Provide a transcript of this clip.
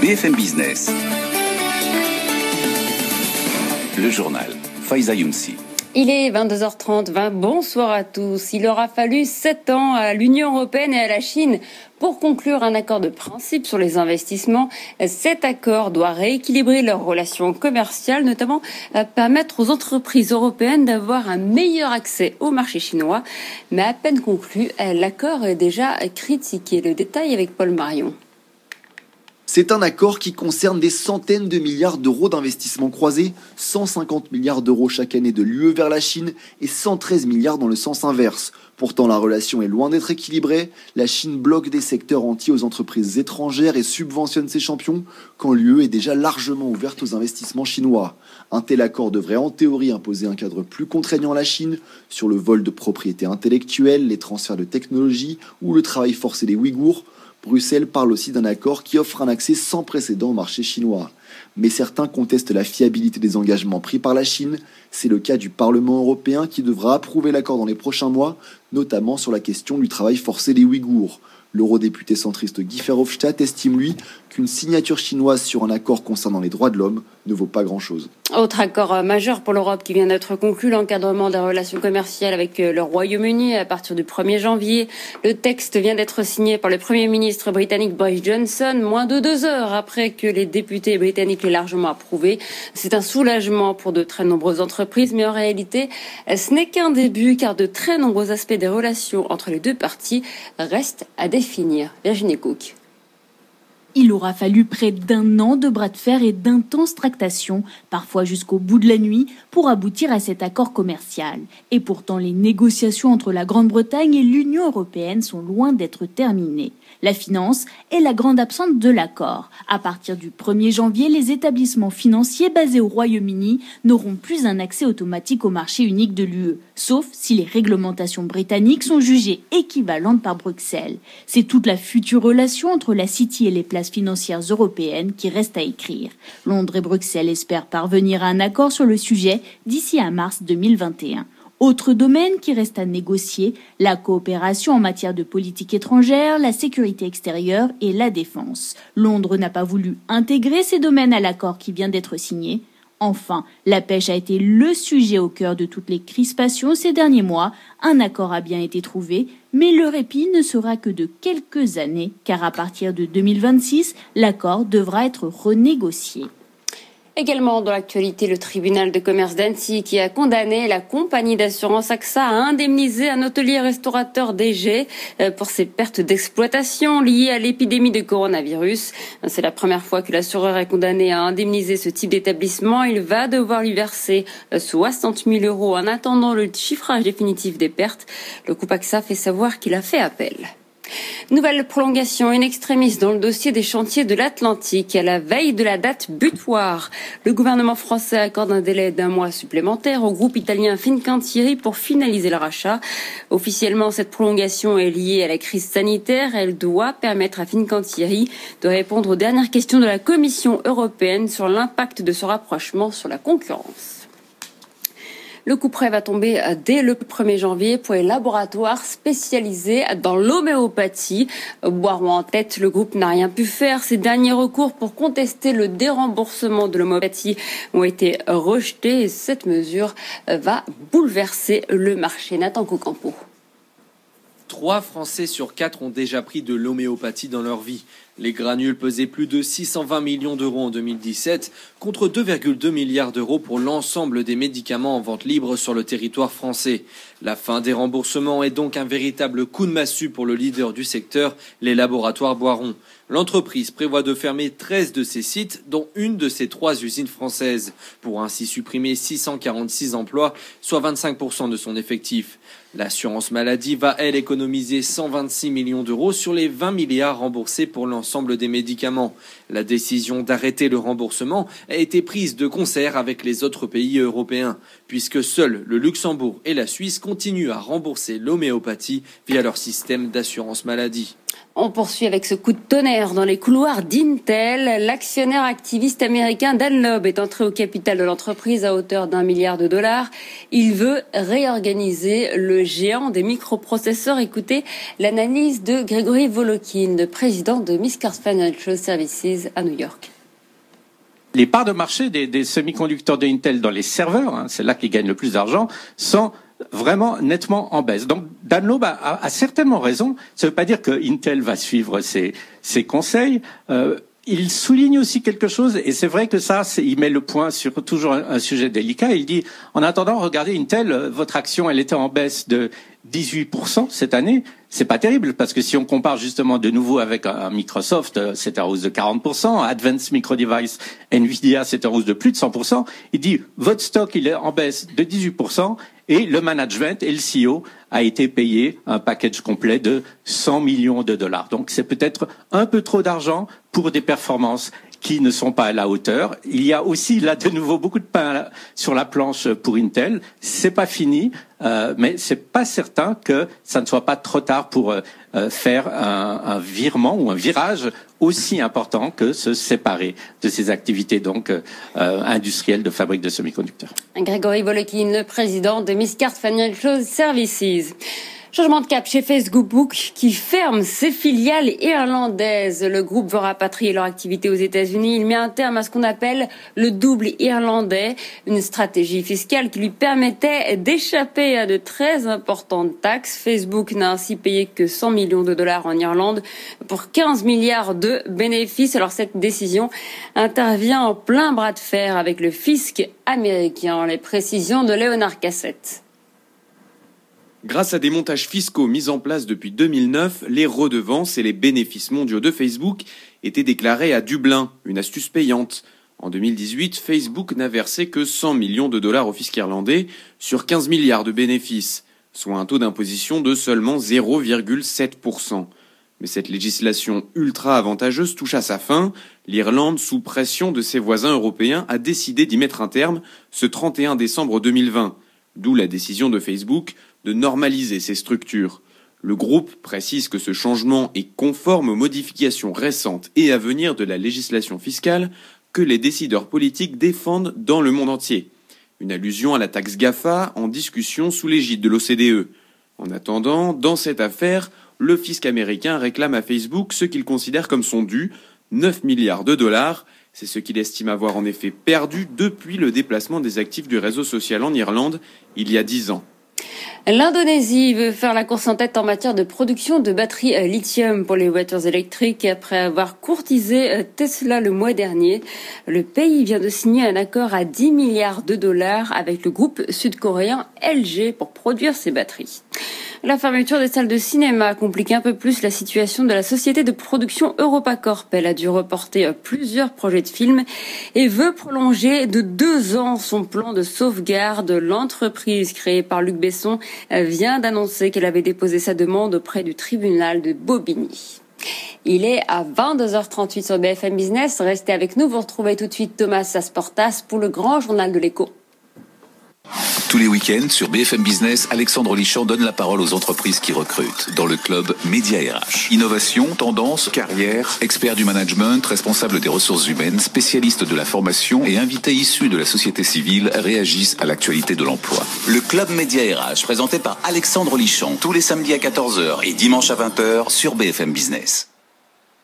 BFM Business. Le journal. Faiza Younsi. Il est 22h30. Bonsoir à tous. Il aura fallu sept ans à l'Union européenne et à la Chine pour conclure un accord de principe sur les investissements. Cet accord doit rééquilibrer leurs relations commerciales, notamment permettre aux entreprises européennes d'avoir un meilleur accès au marché chinois. Mais à peine conclu, l'accord est déjà critiqué. Le détail avec Paul Marion. C'est un accord qui concerne des centaines de milliards d'euros d'investissements croisés, 150 milliards d'euros chaque année de l'UE vers la Chine et 113 milliards dans le sens inverse. Pourtant, la relation est loin d'être équilibrée. La Chine bloque des secteurs entiers aux entreprises étrangères et subventionne ses champions, quand l'UE est déjà largement ouverte aux investissements chinois. Un tel accord devrait en théorie imposer un cadre plus contraignant à la Chine sur le vol de propriété intellectuelle, les transferts de technologie ou le travail forcé des Ouïghours. Bruxelles parle aussi d'un accord qui offre un accès sans précédent au marché chinois. Mais certains contestent la fiabilité des engagements pris par la Chine. C'est le cas du Parlement européen qui devra approuver l'accord dans les prochains mois, notamment sur la question du travail forcé des Ouïghours. L'eurodéputé centriste Guy Verhofstadt estime, lui, qu'une signature chinoise sur un accord concernant les droits de l'homme ne vaut pas grand-chose. Autre accord euh, majeur pour l'Europe qui vient d'être conclu, l'encadrement des relations commerciales avec euh, le Royaume-Uni à partir du 1er janvier. Le texte vient d'être signé par le Premier ministre britannique Boris Johnson, moins de deux heures après que les députés britanniques l'aient largement approuvé. C'est un soulagement pour de très nombreuses entreprises, mais en réalité, ce n'est qu'un début car de très nombreux aspects des relations entre les deux parties restent à définir. Virginie Cook. Il aura fallu près d'un an de bras de fer et d'intenses tractations, parfois jusqu'au bout de la nuit, pour aboutir à cet accord commercial. Et pourtant, les négociations entre la Grande-Bretagne et l'Union européenne sont loin d'être terminées. La finance est la grande absente de l'accord. À partir du 1er janvier, les établissements financiers basés au Royaume-Uni n'auront plus un accès automatique au marché unique de l'UE, sauf si les réglementations britanniques sont jugées équivalentes par Bruxelles. C'est toute la future relation entre la City et les financières européennes qui reste à écrire. Londres et Bruxelles espèrent parvenir à un accord sur le sujet d'ici à mars 2021. Autre domaine qui reste à négocier, la coopération en matière de politique étrangère, la sécurité extérieure et la défense. Londres n'a pas voulu intégrer ces domaines à l'accord qui vient d'être signé. Enfin, la pêche a été le sujet au cœur de toutes les crispations ces derniers mois. Un accord a bien été trouvé, mais le répit ne sera que de quelques années, car à partir de 2026, l'accord devra être renégocié. Également dans l'actualité, le tribunal de commerce d'Annecy qui a condamné la compagnie d'assurance AXA à indemniser un hôtelier restaurateur DG euh, pour ses pertes d'exploitation liées à l'épidémie de coronavirus. C'est la première fois que l'assureur est condamné à indemniser ce type d'établissement. Il va devoir lui verser 60 euh, 000 euros en attendant le chiffrage définitif des pertes. Le groupe AXA fait savoir qu'il a fait appel. Nouvelle prolongation in extremis dans le dossier des chantiers de l'Atlantique à la veille de la date butoir. Le gouvernement français accorde un délai d'un mois supplémentaire au groupe italien Fincantieri pour finaliser le rachat. Officiellement, cette prolongation est liée à la crise sanitaire. Elle doit permettre à Fincantieri de répondre aux dernières questions de la Commission européenne sur l'impact de ce rapprochement sur la concurrence. Le coup prêt va tomber euh, dès le 1er janvier pour les laboratoires spécialisés dans l'homéopathie. Boiron en tête, le groupe n'a rien pu faire. Ses derniers recours pour contester le déremboursement de l'homéopathie ont été rejetés et cette mesure euh, va bouleverser le marché. Nathan Cocampo. Trois Français sur quatre ont déjà pris de l'homéopathie dans leur vie. Les granules pesaient plus de 620 millions d'euros en 2017 contre 2,2 milliards d'euros pour l'ensemble des médicaments en vente libre sur le territoire français. La fin des remboursements est donc un véritable coup de massue pour le leader du secteur, les laboratoires Boiron. L'entreprise prévoit de fermer 13 de ses sites, dont une de ses trois usines françaises, pour ainsi supprimer 646 emplois, soit 25% de son effectif. L'assurance maladie va, elle, économiser 126 millions d'euros sur les 20 milliards remboursés pour l'ensemble des médicaments. La décision d'arrêter le remboursement a été prise de concert avec les autres pays européens, puisque seuls le Luxembourg et la Suisse continuent à rembourser l'homéopathie via leur système d'assurance maladie. On poursuit avec ce coup de tonnerre dans les couloirs d'Intel. L'actionnaire activiste américain Dan Loeb est entré au capital de l'entreprise à hauteur d'un milliard de dollars. Il veut réorganiser le géant des microprocesseurs. Écoutez l'analyse de Gregory Volokin, le président de Miscars Financial Services à New York les parts de marché des, semi-conducteurs d'Intel dans les serveurs, hein, c'est là qu'ils gagnent le plus d'argent, sont vraiment nettement en baisse. Donc Dan Loeb a, certainement raison. Ça ne veut pas dire que Intel va suivre ses, conseils. Euh, il souligne aussi quelque chose, et c'est vrai que ça, il met le point sur toujours un, sujet délicat. Il dit, en attendant, regardez Intel, votre action, elle était en baisse de 18% cette année. C'est pas terrible parce que si on compare justement de nouveau avec Microsoft, euh, c'est en hausse de 40%, Advanced Micro Device, Nvidia, c'est en hausse de plus de 100%. Il dit, votre stock, il est en baisse de 18% et le management et le CEO a été payé un package complet de 100 millions de dollars. Donc c'est peut-être un peu trop d'argent pour des performances qui ne sont pas à la hauteur. Il y a aussi là de nouveau beaucoup de pain sur la planche pour Intel. C'est pas fini, euh, mais c'est pas certain que ça ne soit pas trop tard pour euh, euh, faire un, un, virement ou un virage aussi important que se séparer de ces activités donc euh, industrielles de fabrique de semi-conducteurs. Grégory Volokin, le président de Miscard Financial Services. Changement de cap chez Facebook qui ferme ses filiales irlandaises. Le groupe veut rapatrier leur activité aux États-Unis. Il met un terme à ce qu'on appelle le double irlandais, une stratégie fiscale qui lui permettait d'échapper à de très importantes taxes. Facebook n'a ainsi payé que 100 millions de dollars en Irlande pour 15 milliards de bénéfices. Alors cette décision intervient en plein bras de fer avec le fisc américain. Les précisions de Léonard Cassette. Grâce à des montages fiscaux mis en place depuis 2009, les redevances et les bénéfices mondiaux de Facebook étaient déclarés à Dublin, une astuce payante. En 2018, Facebook n'a versé que 100 millions de dollars au fisc irlandais sur 15 milliards de bénéfices, soit un taux d'imposition de seulement 0,7%. Mais cette législation ultra avantageuse touche à sa fin. L'Irlande, sous pression de ses voisins européens, a décidé d'y mettre un terme ce 31 décembre 2020. D'où la décision de Facebook de normaliser ces structures. Le groupe précise que ce changement est conforme aux modifications récentes et à venir de la législation fiscale que les décideurs politiques défendent dans le monde entier. Une allusion à la taxe GAFA en discussion sous l'égide de l'OCDE. En attendant, dans cette affaire, le fisc américain réclame à Facebook ce qu'il considère comme son dû, 9 milliards de dollars. C'est ce qu'il estime avoir en effet perdu depuis le déplacement des actifs du réseau social en Irlande il y a dix ans. L'Indonésie veut faire la course en tête en matière de production de batteries à lithium pour les voitures électriques après avoir courtisé euh, Tesla le mois dernier. Le pays vient de signer un accord à 10 milliards de dollars avec le groupe sud-coréen LG pour produire ces batteries. La fermeture des salles de cinéma complique un peu plus la situation de la société de production EuropaCorp. Elle a dû reporter plusieurs projets de films et veut prolonger de deux ans son plan de sauvegarde. L'entreprise créée par Luc Besson vient d'annoncer qu'elle avait déposé sa demande auprès du tribunal de Bobigny. Il est à 22h38 sur BFM Business. Restez avec nous. Vous retrouvez tout de suite Thomas Sasportas pour le grand journal de l'écho. Tous les week-ends sur BFM Business, Alexandre Lichamp donne la parole aux entreprises qui recrutent dans le club Média RH. Innovation, tendance, carrière, expert du management, responsable des ressources humaines, spécialiste de la formation et invités issus de la société civile réagissent à l'actualité de l'emploi. Le club Média RH présenté par Alexandre Lichamp tous les samedis à 14h et dimanche à 20h sur BFM Business.